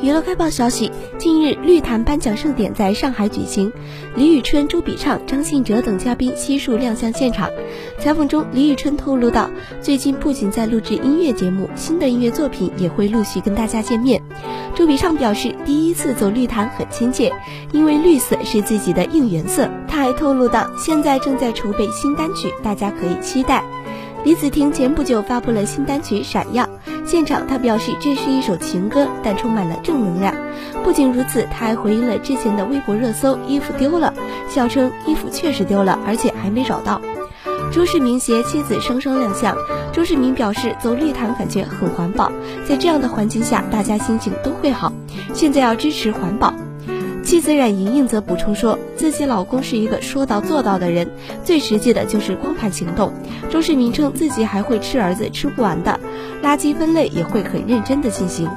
娱乐快报消息，近日绿坛颁奖盛典在上海举行，李宇春、周笔畅、张信哲等嘉宾悉数亮相现场。采访中，李宇春透露到，最近不仅在录制音乐节目，新的音乐作品也会陆续跟大家见面。周笔畅表示，第一次走绿坛很亲切，因为绿色是自己的应援色。他还透露到，现在正在筹备新单曲，大家可以期待。李子婷前不久发布了新单曲《闪耀》。现场，他表示这是一首情歌，但充满了正能量。不仅如此，他还回应了之前的微博热搜“衣服丢了”，笑称衣服确实丢了，而且还没找到。朱世明携妻子双双亮相。朱世明表示，走绿毯感觉很环保，在这样的环境下，大家心情都会好。现在要支持环保。妻子冉莹莹则补充说，自己老公是一个说到做到的人，最实际的就是光盘行动。周世明称自己还会吃儿子吃不完的垃圾分类，也会很认真的进行。